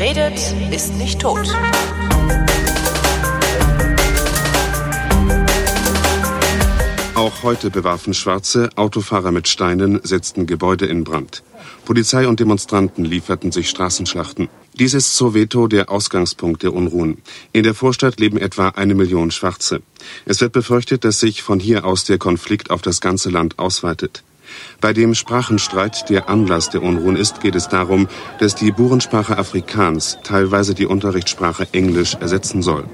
Redet, ist nicht tot. Auch heute bewarfen Schwarze Autofahrer mit Steinen, setzten Gebäude in Brand. Polizei und Demonstranten lieferten sich Straßenschlachten. Dies ist Soweto der Ausgangspunkt der Unruhen. In der Vorstadt leben etwa eine Million Schwarze. Es wird befürchtet, dass sich von hier aus der Konflikt auf das ganze Land ausweitet. Bei dem Sprachenstreit, der Anlass der Unruhen ist, geht es darum, dass die Burensprache Afrikaans teilweise die Unterrichtssprache Englisch ersetzen soll.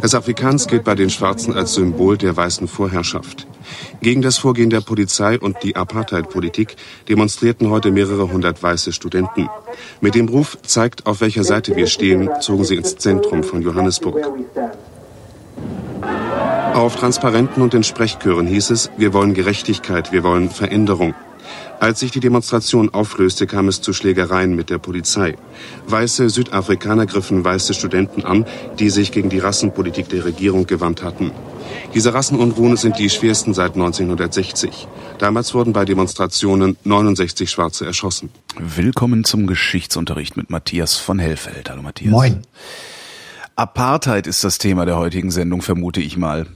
Das Afrikaans gilt bei den Schwarzen als Symbol der weißen Vorherrschaft. Gegen das Vorgehen der Polizei und die Apartheid-Politik demonstrierten heute mehrere hundert weiße Studenten. Mit dem Ruf zeigt, auf welcher Seite wir stehen, zogen sie ins Zentrum von Johannesburg. Auf Transparenten und in Sprechchören hieß es, wir wollen Gerechtigkeit, wir wollen Veränderung. Als sich die Demonstration auflöste, kam es zu Schlägereien mit der Polizei. Weiße Südafrikaner griffen weiße Studenten an, die sich gegen die Rassenpolitik der Regierung gewandt hatten. Diese Rassenunruhen sind die schwersten seit 1960. Damals wurden bei Demonstrationen 69 Schwarze erschossen. Willkommen zum Geschichtsunterricht mit Matthias von Hellfeld. Hallo Matthias. Moin. Apartheid ist das Thema der heutigen Sendung, vermute ich mal.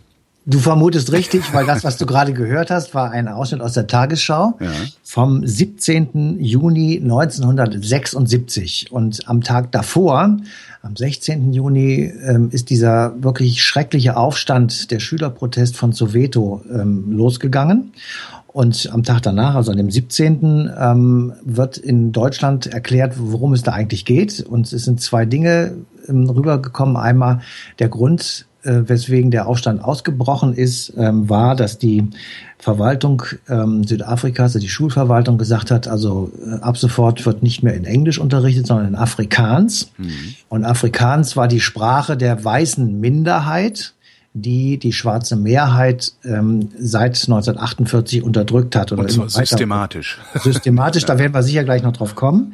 Du vermutest richtig, weil das, was du gerade gehört hast, war ein Ausschnitt aus der Tagesschau ja. vom 17. Juni 1976. Und am Tag davor, am 16. Juni, ähm, ist dieser wirklich schreckliche Aufstand, der Schülerprotest von Soweto, ähm, losgegangen. Und am Tag danach, also an dem 17., ähm, wird in Deutschland erklärt, worum es da eigentlich geht. Und es sind zwei Dinge ähm, rübergekommen. Einmal der Grund, weswegen der Aufstand ausgebrochen ist, ähm, war, dass die Verwaltung ähm, Südafrikas, also die Schulverwaltung gesagt hat, also äh, ab sofort wird nicht mehr in Englisch unterrichtet, sondern in Afrikaans. Mhm. Und Afrikaans war die Sprache der weißen Minderheit die die schwarze Mehrheit ähm, seit 1948 unterdrückt hat. Oder Und zwar systematisch. Systematisch, da werden wir sicher gleich noch drauf kommen.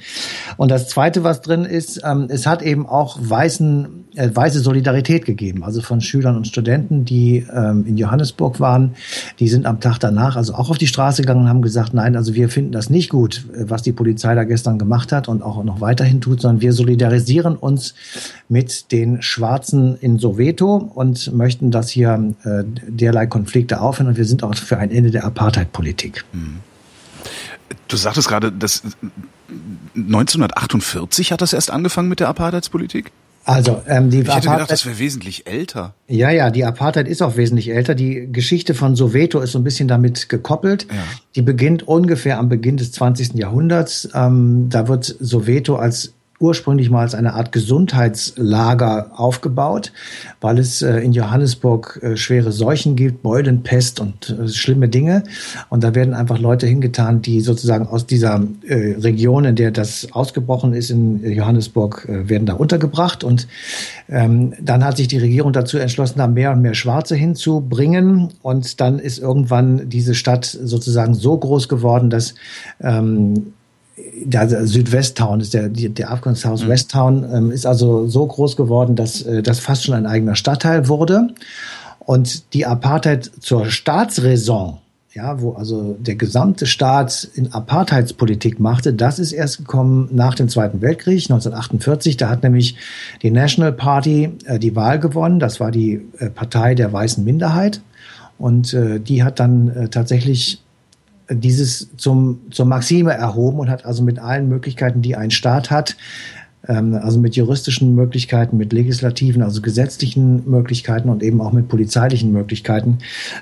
Und das Zweite, was drin ist, ähm, es hat eben auch weißen, äh, weiße Solidarität gegeben, also von Schülern und Studenten, die ähm, in Johannesburg waren. Die sind am Tag danach also auch auf die Straße gegangen und haben gesagt, nein, also wir finden das nicht gut, äh, was die Polizei da gestern gemacht hat und auch noch weiterhin tut, sondern wir solidarisieren uns mit den Schwarzen in Soweto und möchten dass hier äh, derlei Konflikte aufhören und wir sind auch für ein Ende der Apartheid-Politik. Hm. Du sagtest gerade, dass 1948 hat das erst angefangen mit der Apartheidspolitik? Also ähm, die ich hätte Apartheid, gedacht, das wäre wesentlich älter. Ja, ja, die Apartheid ist auch wesentlich älter. Die Geschichte von Soweto ist so ein bisschen damit gekoppelt. Ja. Die beginnt ungefähr am Beginn des 20. Jahrhunderts. Ähm, da wird Soweto als ursprünglich mal als eine Art Gesundheitslager aufgebaut, weil es äh, in Johannesburg äh, schwere Seuchen gibt, Beulenpest und äh, schlimme Dinge. Und da werden einfach Leute hingetan, die sozusagen aus dieser Region, in der das ausgebrochen ist, in Johannesburg, werden da untergebracht. Und ähm, dann hat sich die Regierung dazu entschlossen, da mehr und mehr Schwarze hinzubringen. Und dann ist irgendwann diese Stadt sozusagen so groß geworden, dass ähm, der Südwesttown ist der, der Afghanistan mhm. Westtown, ähm, ist also so groß geworden, dass äh, das fast schon ein eigener Stadtteil wurde. Und die Apartheid zur Staatsräson, ja, wo also der gesamte Staat in Apartheidspolitik machte, das ist erst gekommen nach dem Zweiten Weltkrieg, 1948. Da hat nämlich die National Party äh, die Wahl gewonnen. Das war die äh, Partei der weißen Minderheit. Und äh, die hat dann äh, tatsächlich dieses zum, zur Maxime erhoben und hat also mit allen Möglichkeiten, die ein Staat hat, ähm, also mit juristischen Möglichkeiten, mit legislativen, also gesetzlichen Möglichkeiten und eben auch mit polizeilichen Möglichkeiten,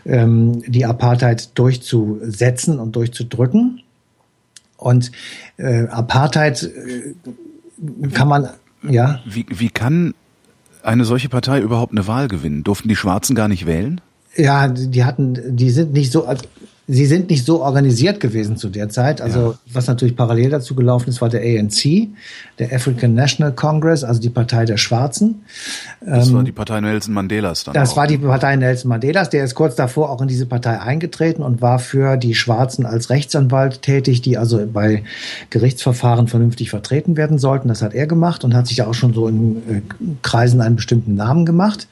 ähm, die Apartheid durchzusetzen und durchzudrücken. Und äh, Apartheid äh, kann man, ja. Wie, wie kann eine solche Partei überhaupt eine Wahl gewinnen? Durften die Schwarzen gar nicht wählen? Ja, die hatten, die sind nicht so, also sie sind nicht so organisiert gewesen zu der Zeit. Also ja. was natürlich parallel dazu gelaufen ist, war der ANC, der African National Congress, also die Partei der Schwarzen. Das ähm, war die Partei Nelson Mandelas dann. Das auch. war die Partei Nelson Mandelas. Der ist kurz davor auch in diese Partei eingetreten und war für die Schwarzen als Rechtsanwalt tätig, die also bei Gerichtsverfahren vernünftig vertreten werden sollten. Das hat er gemacht und hat sich auch schon so in äh, Kreisen einen bestimmten Namen gemacht.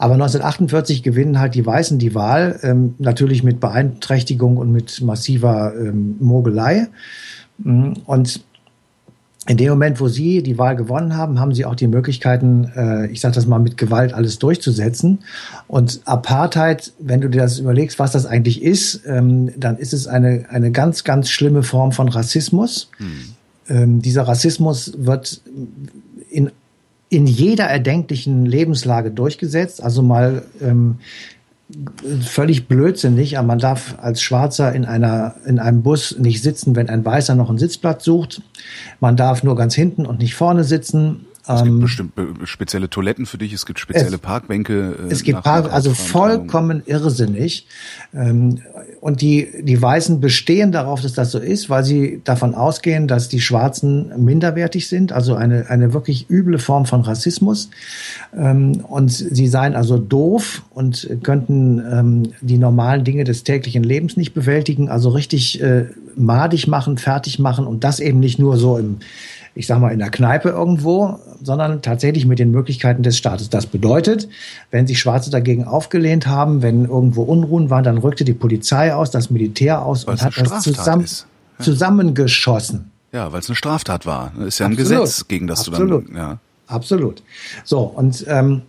Aber 1948 gewinnen halt die Weißen die Wahl, ähm, natürlich mit Beeinträchtigung und mit massiver ähm, Mogelei. Mm, und in dem Moment, wo sie die Wahl gewonnen haben, haben sie auch die Möglichkeiten, äh, ich sage das mal, mit Gewalt alles durchzusetzen. Und Apartheid, wenn du dir das überlegst, was das eigentlich ist, ähm, dann ist es eine, eine ganz, ganz schlimme Form von Rassismus. Hm. Dieser Rassismus wird in, in jeder erdenklichen Lebenslage durchgesetzt. Also mal ähm, völlig blödsinnig, aber man darf als Schwarzer in einer in einem Bus nicht sitzen, wenn ein Weißer noch einen Sitzplatz sucht. Man darf nur ganz hinten und nicht vorne sitzen. Es gibt ähm, bestimmt spezielle Toiletten für dich, es gibt spezielle es, Parkbänke. Äh, es gibt Park, also vollkommen irrsinnig. Ähm, und die, die Weißen bestehen darauf, dass das so ist, weil sie davon ausgehen, dass die Schwarzen minderwertig sind, also eine, eine wirklich üble Form von Rassismus. Ähm, und sie seien also doof und könnten die normalen Dinge des täglichen Lebens nicht bewältigen, also richtig äh, madig machen, fertig machen und das eben nicht nur so im ich sag mal, in der Kneipe irgendwo, sondern tatsächlich mit den Möglichkeiten des Staates. Das bedeutet, wenn sich Schwarze dagegen aufgelehnt haben, wenn irgendwo Unruhen waren, dann rückte die Polizei aus, das Militär aus weil und hat das zusammen, ja. zusammengeschossen. Ja, weil es eine Straftat war. Das ist ja ein Absolut. Gesetz, gegen das Absolut. du dann. Ja. Absolut. So, und ähm,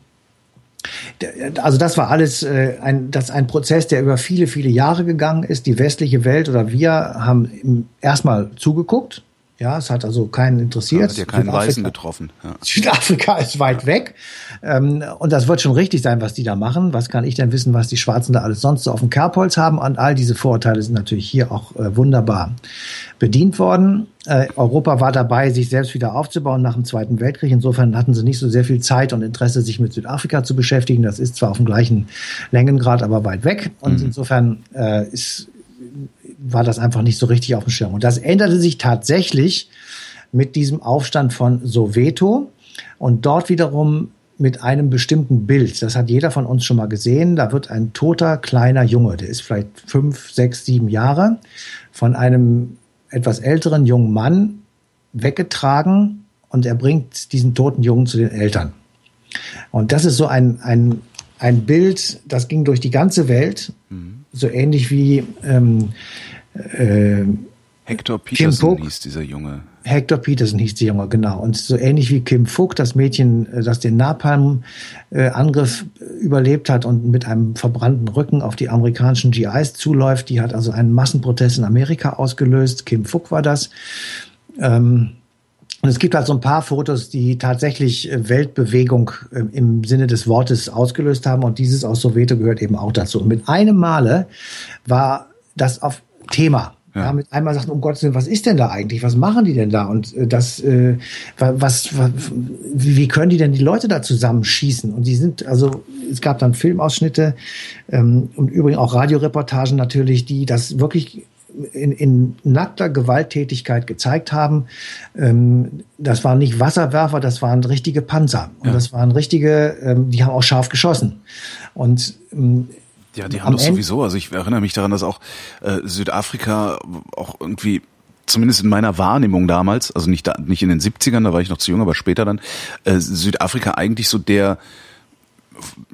also das war alles äh, ein, das ein Prozess, der über viele, viele Jahre gegangen ist. Die westliche Welt oder wir haben erstmal zugeguckt, ja, es hat also keinen interessiert. Ja, hat ja keinen Weißen getroffen. Ja. Südafrika ist weit weg. Ähm, und das wird schon richtig sein, was die da machen. Was kann ich denn wissen, was die Schwarzen da alles sonst so auf dem Kerbholz haben? Und all diese Vorurteile sind natürlich hier auch äh, wunderbar bedient worden. Äh, Europa war dabei, sich selbst wieder aufzubauen nach dem Zweiten Weltkrieg. Insofern hatten sie nicht so sehr viel Zeit und Interesse, sich mit Südafrika zu beschäftigen. Das ist zwar auf dem gleichen Längengrad, aber weit weg. Und mhm. insofern äh, ist war das einfach nicht so richtig auf dem Schirm. Und das änderte sich tatsächlich mit diesem Aufstand von Soweto und dort wiederum mit einem bestimmten Bild. Das hat jeder von uns schon mal gesehen. Da wird ein toter kleiner Junge, der ist vielleicht fünf, sechs, sieben Jahre, von einem etwas älteren jungen Mann weggetragen und er bringt diesen toten Jungen zu den Eltern. Und das ist so ein, ein, ein Bild, das ging durch die ganze Welt, mhm. So ähnlich wie ähm, äh, Hector Peterson hieß dieser Junge. Hector Peterson hieß der Junge, genau. Und so ähnlich wie Kim Fook, das Mädchen, äh, das den Napalm-Angriff überlebt hat und mit einem verbrannten Rücken auf die amerikanischen GIs zuläuft. Die hat also einen Massenprotest in Amerika ausgelöst. Kim Fook war das. Ähm, und es gibt halt so ein paar Fotos, die tatsächlich äh, Weltbewegung äh, im Sinne des Wortes ausgelöst haben. Und dieses aus Soweto gehört eben auch dazu. Und mit einem Male war das auf Thema. Ja. ja. mit einmal sagt, um Gottes Willen, was ist denn da eigentlich? Was machen die denn da? Und äh, das, äh, was, was, wie können die denn die Leute da zusammenschießen? Und die sind, also es gab dann Filmausschnitte ähm, und übrigens auch Radioreportagen natürlich, die das wirklich in, in nackter Gewalttätigkeit gezeigt haben. Ähm, das waren nicht Wasserwerfer, das waren richtige Panzer. Und ja. das waren richtige, ähm, die haben auch scharf geschossen. Und ähm, ja, die haben doch sowieso, also ich erinnere mich daran, dass auch äh, Südafrika auch irgendwie zumindest in meiner Wahrnehmung damals, also nicht da, nicht in den 70ern, da war ich noch zu jung, aber später dann, äh, Südafrika eigentlich so der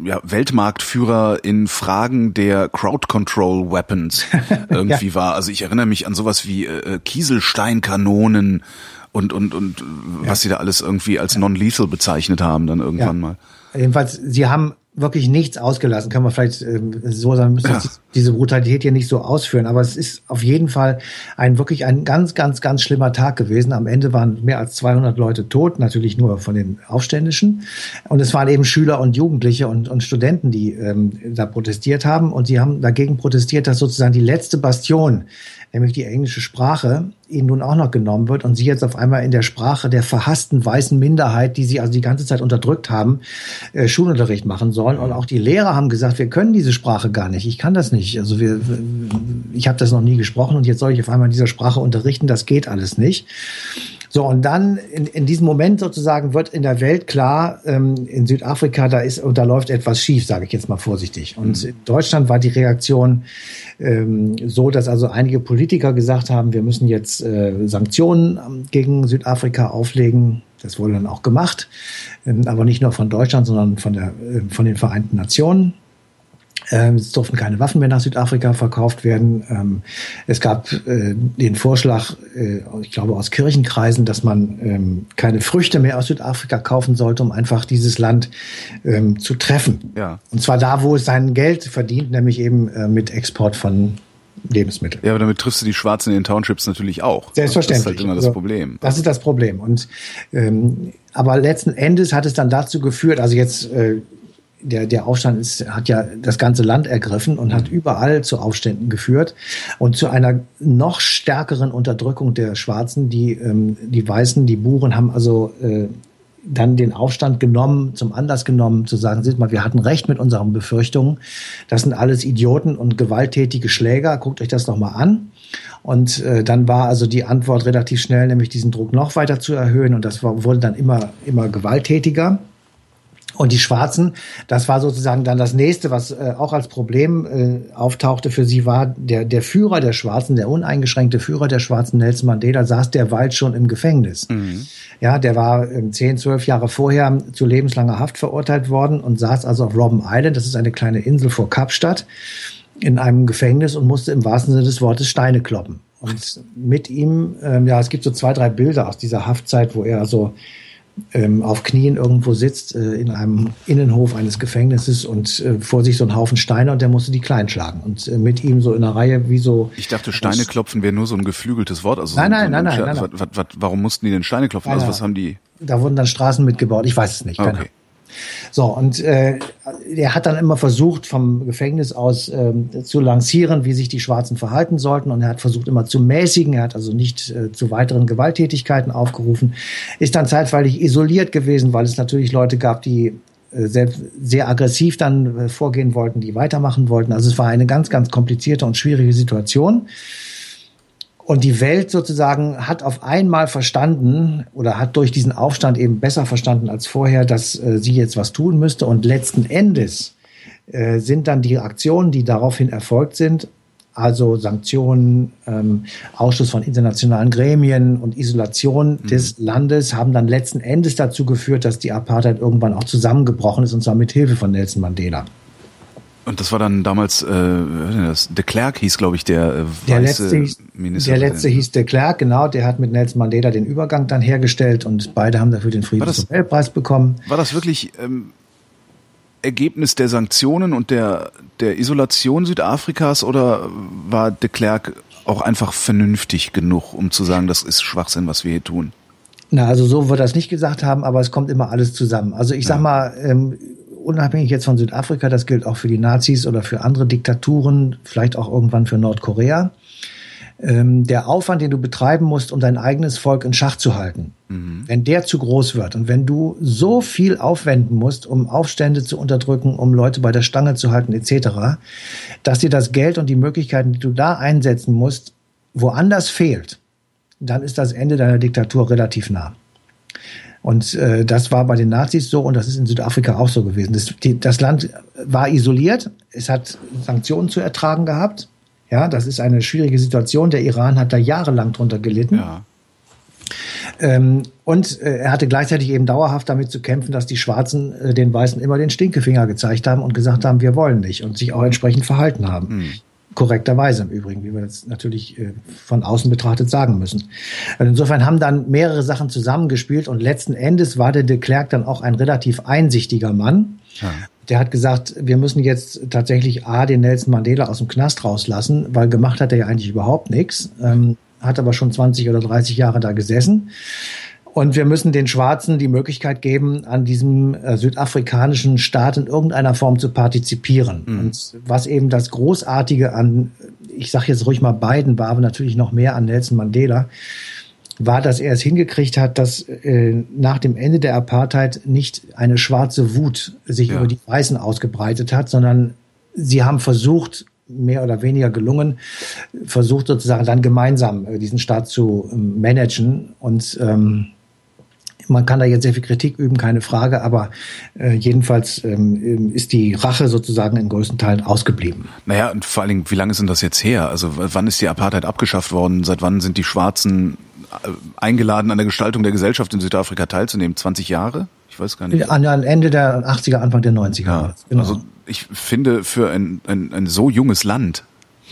ja, Weltmarktführer in Fragen der Crowd Control Weapons irgendwie ja. war. Also ich erinnere mich an sowas wie äh, äh Kieselsteinkanonen und und und ja. was sie da alles irgendwie als non-lethal bezeichnet haben dann irgendwann mal. Jedenfalls, sie haben wirklich nichts ausgelassen. Kann man vielleicht äh, so sagen, müssen ja. diese Brutalität hier nicht so ausführen. Aber es ist auf jeden Fall ein wirklich ein ganz, ganz, ganz schlimmer Tag gewesen. Am Ende waren mehr als 200 Leute tot, natürlich nur von den Aufständischen. Und es waren eben Schüler und Jugendliche und, und Studenten, die ähm, da protestiert haben. Und sie haben dagegen protestiert, dass sozusagen die letzte Bastion nämlich die englische Sprache, ihnen nun auch noch genommen wird und sie jetzt auf einmal in der Sprache der verhassten weißen Minderheit, die sie also die ganze Zeit unterdrückt haben, äh, Schulunterricht machen sollen. Und auch die Lehrer haben gesagt, wir können diese Sprache gar nicht. Ich kann das nicht. Also wir, ich habe das noch nie gesprochen und jetzt soll ich auf einmal in dieser Sprache unterrichten. Das geht alles nicht. So, und dann in, in diesem Moment sozusagen wird in der Welt klar, ähm, in Südafrika, da ist und da läuft etwas schief, sage ich jetzt mal vorsichtig. Und mhm. in Deutschland war die Reaktion ähm, so, dass also einige Politiker gesagt haben, wir müssen jetzt äh, Sanktionen ähm, gegen Südafrika auflegen. Das wurde dann auch gemacht, ähm, aber nicht nur von Deutschland, sondern von, der, äh, von den Vereinten Nationen. Ähm, es durften keine Waffen mehr nach Südafrika verkauft werden. Ähm, es gab äh, den Vorschlag, äh, ich glaube aus Kirchenkreisen, dass man ähm, keine Früchte mehr aus Südafrika kaufen sollte, um einfach dieses Land zu treffen. Ja. Und zwar da, wo es sein Geld verdient, nämlich eben äh, mit Export von Lebensmitteln. Ja, aber damit triffst du die Schwarzen in den Townships natürlich auch. Selbstverständlich. Das ist halt immer das also, Problem. Das ist das Problem. Und ähm, aber letzten Endes hat es dann dazu geführt, also jetzt äh, der, der Aufstand ist, hat ja das ganze Land ergriffen und hat überall zu Aufständen geführt und zu einer noch stärkeren Unterdrückung der Schwarzen. Die, ähm, die Weißen, die Buren haben also äh, dann den Aufstand genommen, zum Anlass genommen, zu sagen, seht mal, wir hatten recht mit unseren Befürchtungen. Das sind alles Idioten und gewalttätige Schläger. Guckt euch das doch mal an. Und äh, dann war also die Antwort relativ schnell, nämlich diesen Druck noch weiter zu erhöhen. Und das war, wurde dann immer, immer gewalttätiger. Und die Schwarzen, das war sozusagen dann das nächste, was äh, auch als Problem äh, auftauchte für sie, war der, der Führer der Schwarzen, der uneingeschränkte Führer der Schwarzen, Nelson Mandela, saß derweil schon im Gefängnis. Mhm. Ja, der war äh, zehn, zwölf Jahre vorher zu lebenslanger Haft verurteilt worden und saß also auf Robben Island, das ist eine kleine Insel vor Kapstadt, in einem Gefängnis und musste im wahrsten Sinne des Wortes Steine kloppen. Und mit ihm, ähm, ja, es gibt so zwei, drei Bilder aus dieser Haftzeit, wo er so ähm, auf Knien irgendwo sitzt äh, in einem Innenhof eines Gefängnisses und äh, vor sich so ein Haufen Steine und der musste die klein schlagen und äh, mit ihm so in einer Reihe wie so. Ich dachte, Steine klopfen wäre nur so ein geflügeltes Wort. Also nein, so, nein, so nein, nein, nein, nein, Warum mussten die denn Steine klopfen? Also was haben die? Da wurden dann Straßen mitgebaut. Ich weiß es nicht. Okay. So, und äh, er hat dann immer versucht, vom Gefängnis aus ähm, zu lancieren, wie sich die Schwarzen verhalten sollten. Und er hat versucht, immer zu mäßigen. Er hat also nicht äh, zu weiteren Gewalttätigkeiten aufgerufen. Ist dann zeitweilig isoliert gewesen, weil es natürlich Leute gab, die äh, sehr, sehr aggressiv dann äh, vorgehen wollten, die weitermachen wollten. Also es war eine ganz, ganz komplizierte und schwierige Situation. Und die Welt sozusagen hat auf einmal verstanden oder hat durch diesen Aufstand eben besser verstanden als vorher, dass äh, sie jetzt was tun müsste. Und letzten Endes äh, sind dann die Aktionen, die daraufhin erfolgt sind, also Sanktionen, ähm, Ausschluss von internationalen Gremien und Isolation mhm. des Landes, haben dann letzten Endes dazu geführt, dass die Apartheid irgendwann auch zusammengebrochen ist, und zwar mit Hilfe von Nelson Mandela. Und das war dann damals, äh, das, de Klerk hieß, glaube ich, der äh, der letzte, hieß, Minister. Der letzte hieß de Klerk, genau. Der hat mit Nelson Mandela den Übergang dann hergestellt und beide haben dafür den Friedensnobelpreis bekommen. War das wirklich ähm, Ergebnis der Sanktionen und der, der Isolation Südafrikas oder war de Klerk auch einfach vernünftig genug, um zu sagen, das ist Schwachsinn, was wir hier tun? Na, also so wird das nicht gesagt haben, aber es kommt immer alles zusammen. Also ich sag ja. mal, ähm, unabhängig jetzt von Südafrika, das gilt auch für die Nazis oder für andere Diktaturen, vielleicht auch irgendwann für Nordkorea. Ähm, der Aufwand, den du betreiben musst, um dein eigenes Volk in Schach zu halten, mhm. wenn der zu groß wird und wenn du so viel aufwenden musst, um Aufstände zu unterdrücken, um Leute bei der Stange zu halten etc., dass dir das Geld und die Möglichkeiten, die du da einsetzen musst, woanders fehlt, dann ist das Ende deiner Diktatur relativ nah. Und äh, das war bei den Nazis so und das ist in Südafrika auch so gewesen. Das, die, das Land war isoliert, es hat Sanktionen zu ertragen gehabt. Ja, das ist eine schwierige Situation. Der Iran hat da jahrelang drunter gelitten. Ja. Ähm, und äh, er hatte gleichzeitig eben dauerhaft damit zu kämpfen, dass die Schwarzen äh, den Weißen immer den Stinkefinger gezeigt haben und gesagt haben, wir wollen nicht und sich auch entsprechend verhalten haben. Mhm korrekterweise im Übrigen, wie wir das natürlich äh, von außen betrachtet sagen müssen. Also insofern haben dann mehrere Sachen zusammengespielt und letzten Endes war der de Klerk dann auch ein relativ einsichtiger Mann. Ja. Der hat gesagt, wir müssen jetzt tatsächlich A, den Nelson Mandela aus dem Knast rauslassen, weil gemacht hat er ja eigentlich überhaupt nichts, ähm, hat aber schon 20 oder 30 Jahre da gesessen. Und wir müssen den Schwarzen die Möglichkeit geben, an diesem äh, südafrikanischen Staat in irgendeiner Form zu partizipieren. Mhm. Und was eben das Großartige an, ich sage jetzt ruhig mal Biden war, aber natürlich noch mehr an Nelson Mandela, war, dass er es hingekriegt hat, dass äh, nach dem Ende der Apartheid nicht eine schwarze Wut sich ja. über die Weißen ausgebreitet hat, sondern sie haben versucht, mehr oder weniger gelungen, versucht sozusagen dann gemeinsam äh, diesen Staat zu ähm, managen und ähm, man kann da jetzt sehr viel Kritik üben, keine Frage, aber äh, jedenfalls ähm, ist die Rache sozusagen in größten Teilen ausgeblieben. Naja, und vor allen Dingen, wie lange ist denn das jetzt her? Also wann ist die Apartheid abgeschafft worden? Seit wann sind die Schwarzen äh, eingeladen, an der Gestaltung der Gesellschaft in Südafrika teilzunehmen? 20 Jahre? Ich weiß gar nicht. An, an Ende der 80er, Anfang der 90er. Ja, genau. Also ich finde für ein, ein, ein so junges Land,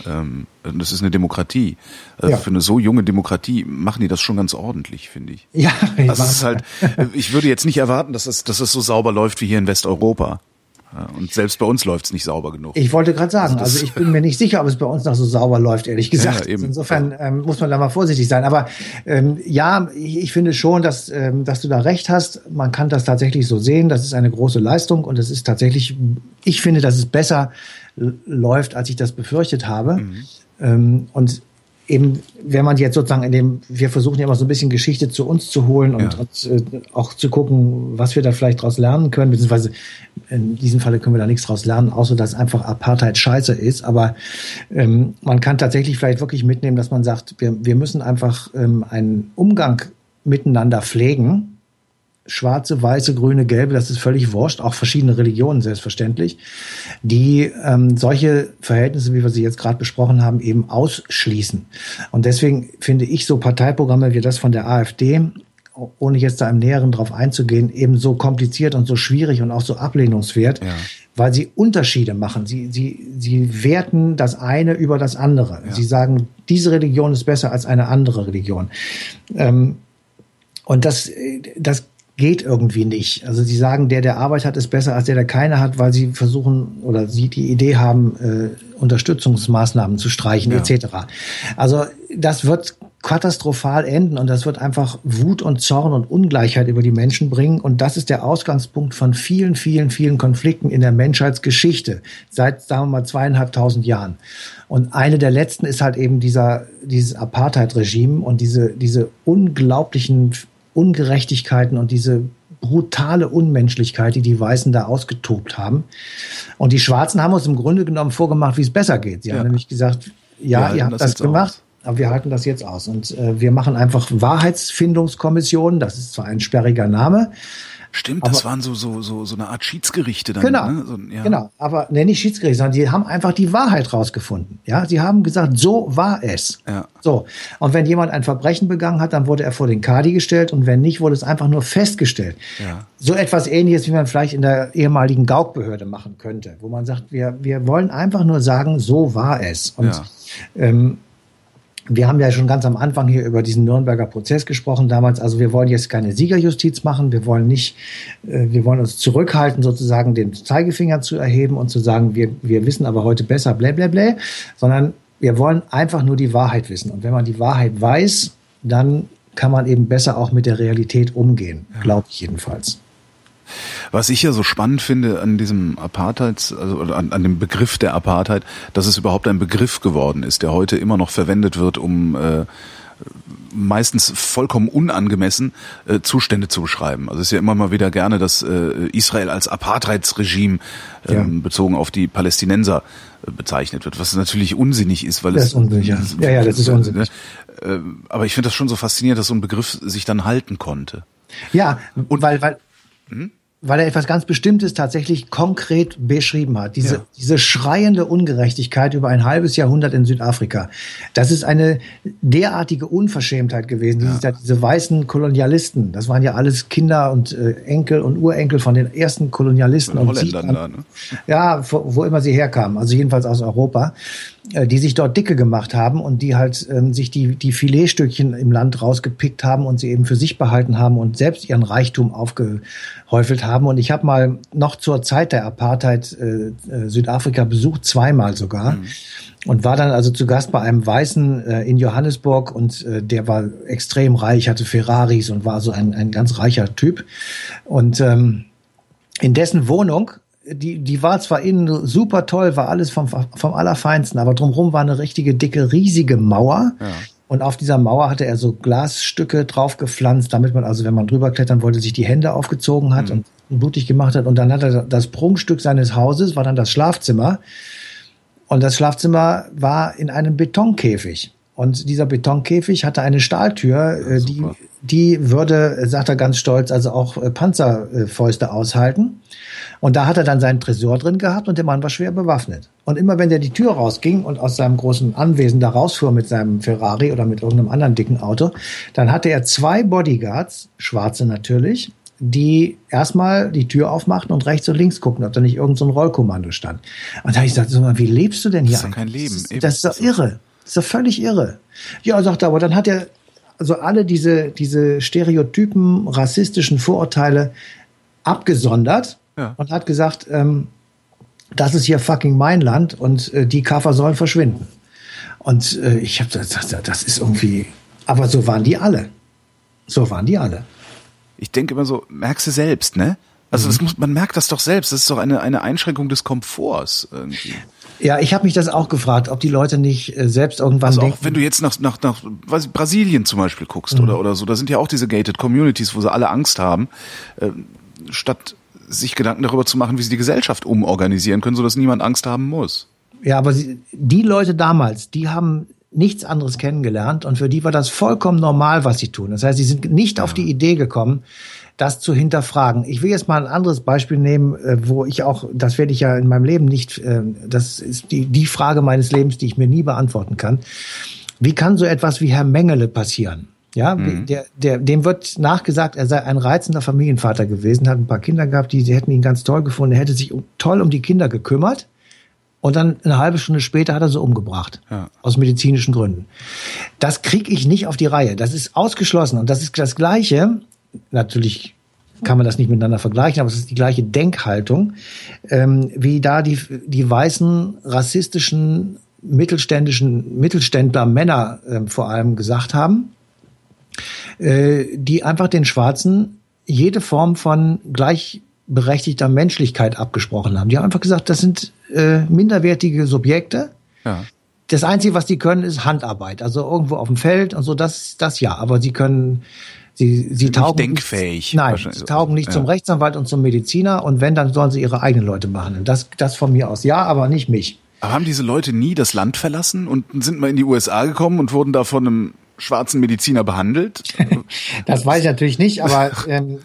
ähm, das ist eine Demokratie. Also ja. Für eine so junge Demokratie machen die das schon ganz ordentlich, finde ich. Ja, also es ist halt, ich würde jetzt nicht erwarten, dass es, dass es so sauber läuft wie hier in Westeuropa. Und selbst bei uns läuft es nicht sauber genug. Ich wollte gerade sagen, also, also, ich bin mir nicht sicher, ob es bei uns noch so sauber läuft, ehrlich gesagt. Ja, eben. Insofern ähm, muss man da mal vorsichtig sein. Aber ähm, ja, ich, ich, finde schon, dass, ähm, dass du da recht hast. Man kann das tatsächlich so sehen. Das ist eine große Leistung und es ist tatsächlich, ich finde, dass es besser läuft, als ich das befürchtet habe. Mhm. Ähm, und eben, wenn man jetzt sozusagen in dem, wir versuchen ja immer so ein bisschen Geschichte zu uns zu holen und, ja. und äh, auch zu gucken, was wir da vielleicht daraus lernen können, beziehungsweise in diesem Falle können wir da nichts daraus lernen, außer dass einfach Apartheid scheiße ist. Aber ähm, man kann tatsächlich vielleicht wirklich mitnehmen, dass man sagt, wir, wir müssen einfach ähm, einen Umgang miteinander pflegen, schwarze, weiße, grüne, gelbe, das ist völlig wurscht, auch verschiedene Religionen selbstverständlich, die ähm, solche Verhältnisse, wie wir sie jetzt gerade besprochen haben, eben ausschließen. Und deswegen finde ich so Parteiprogramme wie das von der AfD, ohne jetzt da im Näheren drauf einzugehen, eben so kompliziert und so schwierig und auch so ablehnungswert, ja. weil sie Unterschiede machen. Sie, sie, sie werten das eine über das andere. Ja. Sie sagen, diese Religion ist besser als eine andere Religion. Ähm, und das, das geht irgendwie nicht. Also sie sagen, der, der Arbeit hat, ist besser als der, der keine hat, weil sie versuchen oder sie die Idee haben, äh, Unterstützungsmaßnahmen zu streichen ja. etc. Also das wird katastrophal enden und das wird einfach Wut und Zorn und Ungleichheit über die Menschen bringen und das ist der Ausgangspunkt von vielen, vielen, vielen Konflikten in der Menschheitsgeschichte seit, sagen wir mal, zweieinhalbtausend Jahren. Und eine der letzten ist halt eben dieser, dieses Apartheid-Regime und diese, diese unglaublichen Ungerechtigkeiten und diese brutale Unmenschlichkeit, die die Weißen da ausgetobt haben. Und die Schwarzen haben uns im Grunde genommen vorgemacht, wie es besser geht. Sie ja. haben nämlich gesagt, ja, ihr habt das, das gemacht. Aber wir halten das jetzt aus. Und äh, wir machen einfach Wahrheitsfindungskommissionen. Das ist zwar ein sperriger Name, Stimmt, aber, das waren so, so, so, so eine Art Schiedsgerichte dann. Genau, ne? so, ja. genau. Aber ne, nicht Schiedsgerichte, sondern die haben einfach die Wahrheit rausgefunden. Ja, sie haben gesagt, so war es. Ja. So. Und wenn jemand ein Verbrechen begangen hat, dann wurde er vor den Kadi gestellt und wenn nicht, wurde es einfach nur festgestellt. Ja. So etwas ähnliches, wie man vielleicht in der ehemaligen Gaukbehörde machen könnte, wo man sagt, wir, wir wollen einfach nur sagen, so war es. Und ja. ähm, wir haben ja schon ganz am Anfang hier über diesen Nürnberger Prozess gesprochen damals. Also wir wollen jetzt keine Siegerjustiz machen. Wir wollen nicht, äh, wir wollen uns zurückhalten, sozusagen den Zeigefinger zu erheben und zu sagen, wir, wir wissen aber heute besser, blä, blä, blä, sondern wir wollen einfach nur die Wahrheit wissen. Und wenn man die Wahrheit weiß, dann kann man eben besser auch mit der Realität umgehen, ja. glaube ich jedenfalls. Was ich ja so spannend finde an diesem Apartheid, also an, an, dem Begriff der Apartheid, dass es überhaupt ein Begriff geworden ist, der heute immer noch verwendet wird, um äh, meistens vollkommen unangemessen äh, Zustände zu beschreiben. Also es ist ja immer mal wieder gerne, dass äh, Israel als Apartheidsregime ähm, ja. bezogen auf die Palästinenser äh, bezeichnet wird, was natürlich unsinnig ist, weil das es ist unsinnig, ja. ja, ja, das ist unsinnig. Äh, aber ich finde das schon so faszinierend, dass so ein Begriff sich dann halten konnte. Ja, und weil weil hm? Weil er etwas ganz Bestimmtes tatsächlich konkret beschrieben hat. Diese, ja. diese schreiende Ungerechtigkeit über ein halbes Jahrhundert in Südafrika. Das ist eine derartige Unverschämtheit gewesen. Ja. Diese, diese weißen Kolonialisten, das waren ja alles Kinder und äh, Enkel und Urenkel von den ersten Kolonialisten. Und Holländern ne? Ja, wo, wo immer sie herkamen, also jedenfalls aus Europa. Äh, die sich dort dicke gemacht haben und die halt ähm, sich die, die Filetstückchen im Land rausgepickt haben und sie eben für sich behalten haben und selbst ihren Reichtum aufgehäufelt haben. Und ich habe mal noch zur Zeit der Apartheid äh, äh, Südafrika besucht, zweimal sogar. Mhm. Und war dann also zu Gast bei einem Weißen äh, in Johannesburg und äh, der war extrem reich, hatte Ferraris und war so ein, ein ganz reicher Typ. Und ähm, in dessen Wohnung die, die war zwar innen super toll, war alles vom, vom Allerfeinsten, aber drumherum war eine richtige, dicke, riesige Mauer. Ja. Und auf dieser Mauer hatte er so Glasstücke drauf gepflanzt, damit man also, wenn man drüber klettern wollte, sich die Hände aufgezogen hat mhm. und blutig gemacht hat. Und dann hat er das Prunkstück seines Hauses, war dann das Schlafzimmer. Und das Schlafzimmer war in einem Betonkäfig. Und dieser Betonkäfig hatte eine Stahltür, ja, äh, die, die würde, sagt er ganz stolz, also auch äh, Panzerfäuste aushalten. Und da hat er dann seinen Tresor drin gehabt und der Mann war schwer bewaffnet. Und immer wenn der die Tür rausging und aus seinem großen Anwesen da rausfuhr mit seinem Ferrari oder mit irgendeinem anderen dicken Auto, dann hatte er zwei Bodyguards, schwarze natürlich, die erstmal die Tür aufmachten und rechts und links guckten, ob da nicht irgendein so Rollkommando stand. Und da habe ich gesagt, so mal, wie lebst du denn hier? Das ist doch kein Leben. Das, das ist doch irre. Das ist doch völlig irre. Ja, sagt er, aber dann hat er also alle diese, diese Stereotypen, rassistischen Vorurteile abgesondert ja. und hat gesagt, ähm, das ist hier fucking mein Land und äh, die Kaffer sollen verschwinden. Und äh, ich habe das, das ist irgendwie, aber so waren die alle. So waren die alle. Ich denke immer so, merkst du selbst, ne? Also mhm. muss, man merkt das doch selbst. Das ist doch eine, eine Einschränkung des Komforts irgendwie. Ja, ich habe mich das auch gefragt, ob die Leute nicht äh, selbst irgendwann also denken. Auch wenn du jetzt nach, nach, nach was, Brasilien zum Beispiel guckst mhm. oder, oder so, da sind ja auch diese gated Communities, wo sie alle Angst haben, äh, statt sich Gedanken darüber zu machen, wie sie die Gesellschaft umorganisieren können, sodass niemand Angst haben muss. Ja, aber sie, die Leute damals, die haben nichts anderes kennengelernt und für die war das vollkommen normal, was sie tun. Das heißt, sie sind nicht ja. auf die Idee gekommen, das zu hinterfragen. Ich will jetzt mal ein anderes Beispiel nehmen, äh, wo ich auch, das werde ich ja in meinem Leben nicht, äh, das ist die, die Frage meines Lebens, die ich mir nie beantworten kann. Wie kann so etwas wie Herr Mengele passieren? Ja, mhm. der, der, dem wird nachgesagt, er sei ein reizender Familienvater gewesen, hat ein paar Kinder gehabt, die, die hätten ihn ganz toll gefunden, er hätte sich toll um die Kinder gekümmert. Und dann eine halbe Stunde später hat er sie umgebracht. Ja. Aus medizinischen Gründen. Das kriege ich nicht auf die Reihe. Das ist ausgeschlossen. Und das ist das Gleiche, natürlich kann man das nicht miteinander vergleichen, aber es ist die gleiche Denkhaltung, ähm, wie da die, die weißen rassistischen mittelständischen Mittelständler Männer äh, vor allem gesagt haben, die einfach den Schwarzen jede Form von gleichberechtigter Menschlichkeit abgesprochen haben. Die haben einfach gesagt, das sind äh, minderwertige Subjekte. Ja. Das Einzige, was die können, ist Handarbeit. Also irgendwo auf dem Feld und so, das, das ja. Aber sie können Sie, sie taugen denkfähig. Nein, sie taugen nicht ja. zum Rechtsanwalt und zum Mediziner und wenn, dann sollen sie ihre eigenen Leute behandeln. Das, das von mir aus. Ja, aber nicht mich. Aber haben diese Leute nie das Land verlassen und sind mal in die USA gekommen und wurden da von einem schwarzen Mediziner behandelt? das weiß ich natürlich nicht, aber ähm,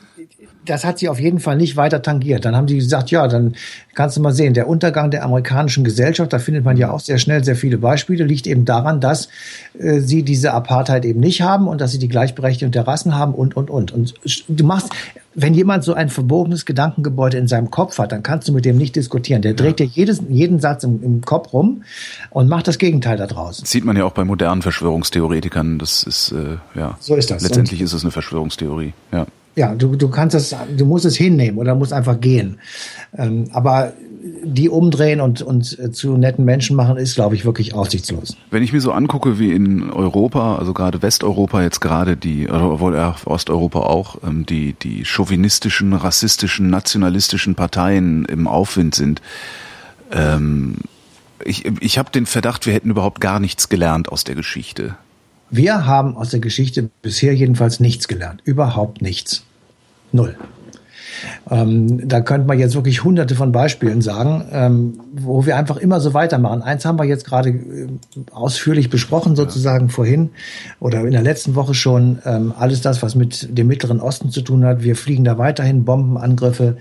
das hat sie auf jeden Fall nicht weiter tangiert. Dann haben die gesagt, ja, dann kannst du mal sehen, der Untergang der amerikanischen Gesellschaft, da findet man ja auch sehr schnell sehr viele Beispiele, liegt eben daran, dass äh, sie diese Apartheid eben nicht haben und dass sie die Gleichberechtigung der Rassen haben und, und, und. Und du machst, wenn jemand so ein verbogenes Gedankengebäude in seinem Kopf hat, dann kannst du mit dem nicht diskutieren. Der dreht ja. dir jedes, jeden Satz im, im Kopf rum und macht das Gegenteil daraus. Das sieht man ja auch bei modernen Verschwörungstheoretikern. Das ist, äh, ja. So ist das. Letztendlich und ist es eine Verschwörungstheorie, ja ja, du, du kannst es, du musst es hinnehmen oder musst einfach gehen. Ähm, aber die umdrehen und, und äh, zu netten Menschen machen, ist, glaube ich, wirklich aussichtslos. Wenn ich mir so angucke, wie in Europa, also gerade Westeuropa jetzt gerade die, obwohl ja Osteuropa auch, ähm, die, die chauvinistischen, rassistischen, nationalistischen Parteien im Aufwind sind, ähm, ich, ich habe den Verdacht, wir hätten überhaupt gar nichts gelernt aus der Geschichte. Wir haben aus der Geschichte bisher jedenfalls nichts gelernt. Überhaupt nichts. Null. Ähm, da könnte man jetzt wirklich hunderte von Beispielen sagen, ähm, wo wir einfach immer so weitermachen. Eins haben wir jetzt gerade äh, ausführlich besprochen, sozusagen ja. vorhin oder in der letzten Woche schon. Ähm, alles das, was mit dem Mittleren Osten zu tun hat. Wir fliegen da weiterhin Bombenangriffe.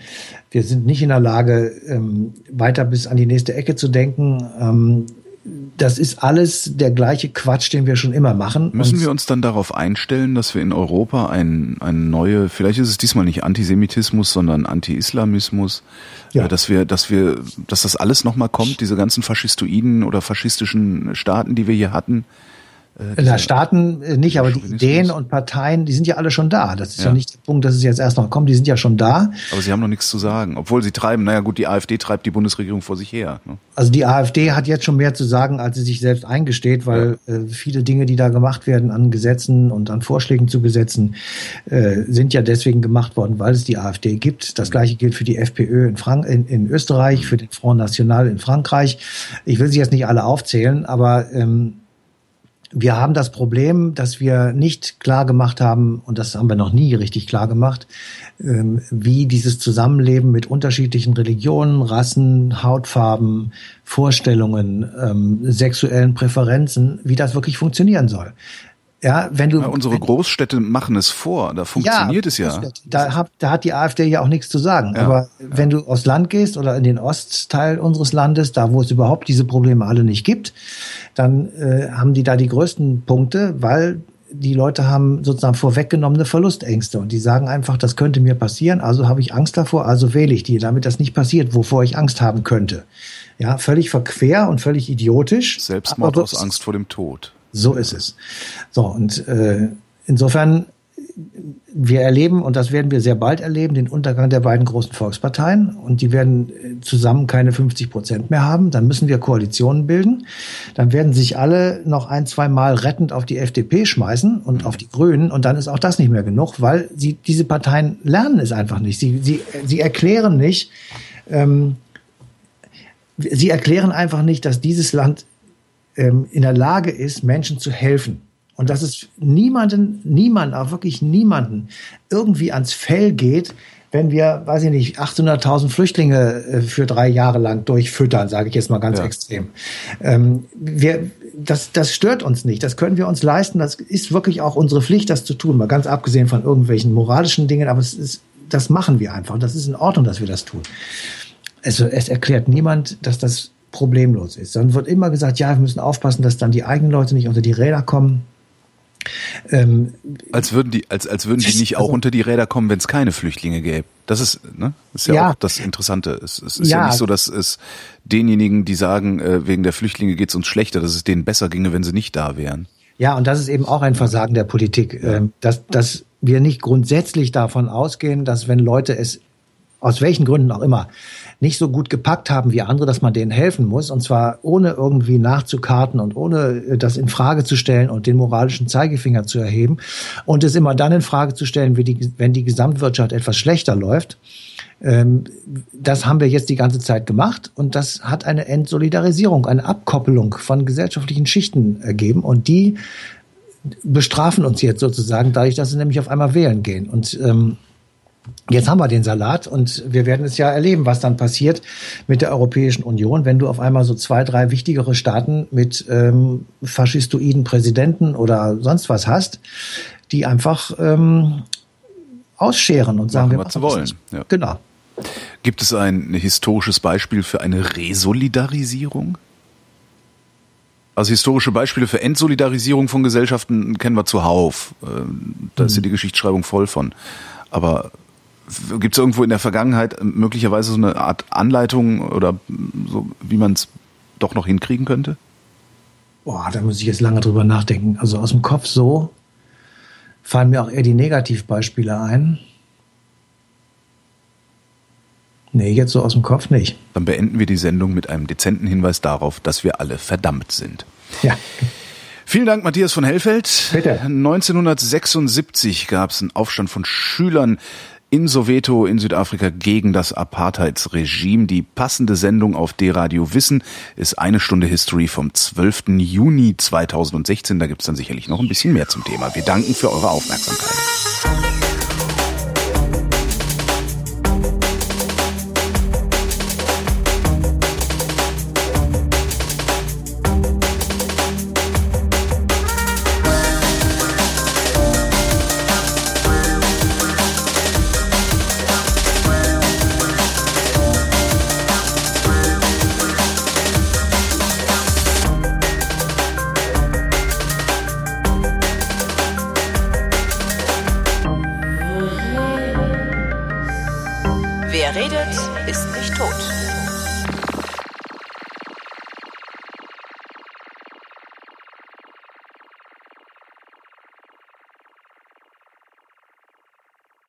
Wir sind nicht in der Lage, ähm, weiter bis an die nächste Ecke zu denken. Das ist alles der gleiche Quatsch, den wir schon immer machen. Müssen Und wir uns dann darauf einstellen, dass wir in Europa ein, eine neue, vielleicht ist es diesmal nicht Antisemitismus, sondern Anti-Islamismus, ja. Äh, dass wir, dass wir, dass das alles nochmal kommt, diese ganzen faschistoiden oder faschistischen Staaten, die wir hier hatten, äh, Na, Staaten äh, nicht, aber die Ideen und Parteien, die sind ja alle schon da. Das ist ja. ja. nicht der Punkt, dass es jetzt erst noch kommt, die sind ja schon da. Aber sie haben noch nichts zu sagen, obwohl sie treiben, naja gut, die AfD treibt die Bundesregierung vor sich her. Ne? Also die AfD hat jetzt schon mehr zu sagen, als sie sich selbst eingesteht, weil ja. äh, viele Dinge, die da gemacht werden an Gesetzen und an Vorschlägen zu Gesetzen, äh, sind ja deswegen gemacht worden, weil es die AfD gibt. Das gleiche gilt für die FPÖ in, Frank in, in Österreich, für den Front National in Frankreich. Ich will sie jetzt nicht alle aufzählen, aber ähm, wir haben das Problem, dass wir nicht klar gemacht haben, und das haben wir noch nie richtig klar gemacht, ähm, wie dieses Zusammenleben mit unterschiedlichen Religionen, Rassen, Hautfarben, Vorstellungen, ähm, sexuellen Präferenzen, wie das wirklich funktionieren soll. Ja, wenn du. Ja, unsere Großstädte machen es vor, da funktioniert ja, es ja. Da hat, da hat die AfD ja auch nichts zu sagen. Ja, Aber wenn du aufs Land gehst oder in den Ostteil unseres Landes, da wo es überhaupt diese Probleme alle nicht gibt, dann äh, haben die da die größten Punkte, weil die Leute haben sozusagen vorweggenommene Verlustängste und die sagen einfach, das könnte mir passieren, also habe ich Angst davor, also wähle ich die, damit das nicht passiert, wovor ich Angst haben könnte. Ja, völlig verquer und völlig idiotisch. Selbstmord aus Angst vor dem Tod. So ist es. So, und äh, insofern wir erleben, und das werden wir sehr bald erleben, den Untergang der beiden großen Volksparteien. Und die werden äh, zusammen keine 50 Prozent mehr haben. Dann müssen wir Koalitionen bilden. Dann werden sich alle noch ein, zwei Mal rettend auf die FDP schmeißen und auf die Grünen. Und dann ist auch das nicht mehr genug, weil sie, diese Parteien lernen es einfach nicht. Sie, sie, sie erklären nicht, ähm, sie erklären einfach nicht, dass dieses Land ähm, in der Lage ist, Menschen zu helfen. Und dass es niemanden, niemanden, auch wirklich niemanden irgendwie ans Fell geht, wenn wir, weiß ich nicht, 800.000 Flüchtlinge äh, für drei Jahre lang durchfüttern, sage ich jetzt mal ganz ja. extrem. Ähm, wir, das, das stört uns nicht. Das können wir uns leisten. Das ist wirklich auch unsere Pflicht, das zu tun. Mal ganz abgesehen von irgendwelchen moralischen Dingen. Aber es ist, das machen wir einfach. Das ist in Ordnung, dass wir das tun. Also es erklärt niemand, dass das problemlos ist. Dann wird immer gesagt, ja, wir müssen aufpassen, dass dann die eigenen Leute nicht unter die Räder kommen. Ähm, als würden die, als, als würden die nicht also, auch unter die Räder kommen, wenn es keine Flüchtlinge gäbe. Das ist, ne? Das ist ja, ja, auch das Interessante. Es, es ist ja. ja. nicht so, dass es denjenigen, die sagen, äh, wegen der Flüchtlinge geht's uns schlechter, dass es denen besser ginge, wenn sie nicht da wären. Ja, und das ist eben auch ein Versagen der Politik, ähm, dass, dass wir nicht grundsätzlich davon ausgehen, dass wenn Leute es aus welchen Gründen auch immer nicht so gut gepackt haben wie andere, dass man denen helfen muss. Und zwar ohne irgendwie nachzukarten und ohne äh, das in Frage zu stellen und den moralischen Zeigefinger zu erheben. Und es immer dann in Frage zu stellen, die, wenn die Gesamtwirtschaft etwas schlechter läuft. Ähm, das haben wir jetzt die ganze Zeit gemacht und das hat eine Entsolidarisierung, eine Abkoppelung von gesellschaftlichen Schichten ergeben und die bestrafen uns jetzt sozusagen dadurch, dass sie nämlich auf einmal wählen gehen. Und ähm, Jetzt haben wir den Salat und wir werden es ja erleben, was dann passiert mit der Europäischen Union, wenn du auf einmal so zwei, drei wichtigere Staaten mit ähm, faschistoiden Präsidenten oder sonst was hast, die einfach ähm, ausscheren und sagen, Machen wir zu wollen. Ja. Genau. Gibt es ein historisches Beispiel für eine Resolidarisierung? Also historische Beispiele für Entsolidarisierung von Gesellschaften kennen wir zuhauf. Ähm, da ist ja hm. die Geschichtsschreibung voll von. Aber Gibt es irgendwo in der Vergangenheit möglicherweise so eine Art Anleitung oder so, wie man es doch noch hinkriegen könnte? Boah, da muss ich jetzt lange drüber nachdenken. Also aus dem Kopf so fallen mir auch eher die Negativbeispiele ein. Nee, jetzt so aus dem Kopf nicht. Dann beenden wir die Sendung mit einem dezenten Hinweis darauf, dass wir alle verdammt sind. Ja. Vielen Dank, Matthias von Hellfeld. Bitte. 1976 gab es einen Aufstand von Schülern in Soweto in Südafrika gegen das Apartheidsregime. Die passende Sendung auf D-Radio Wissen ist eine Stunde History vom 12. Juni 2016. Da gibt's dann sicherlich noch ein bisschen mehr zum Thema. Wir danken für eure Aufmerksamkeit.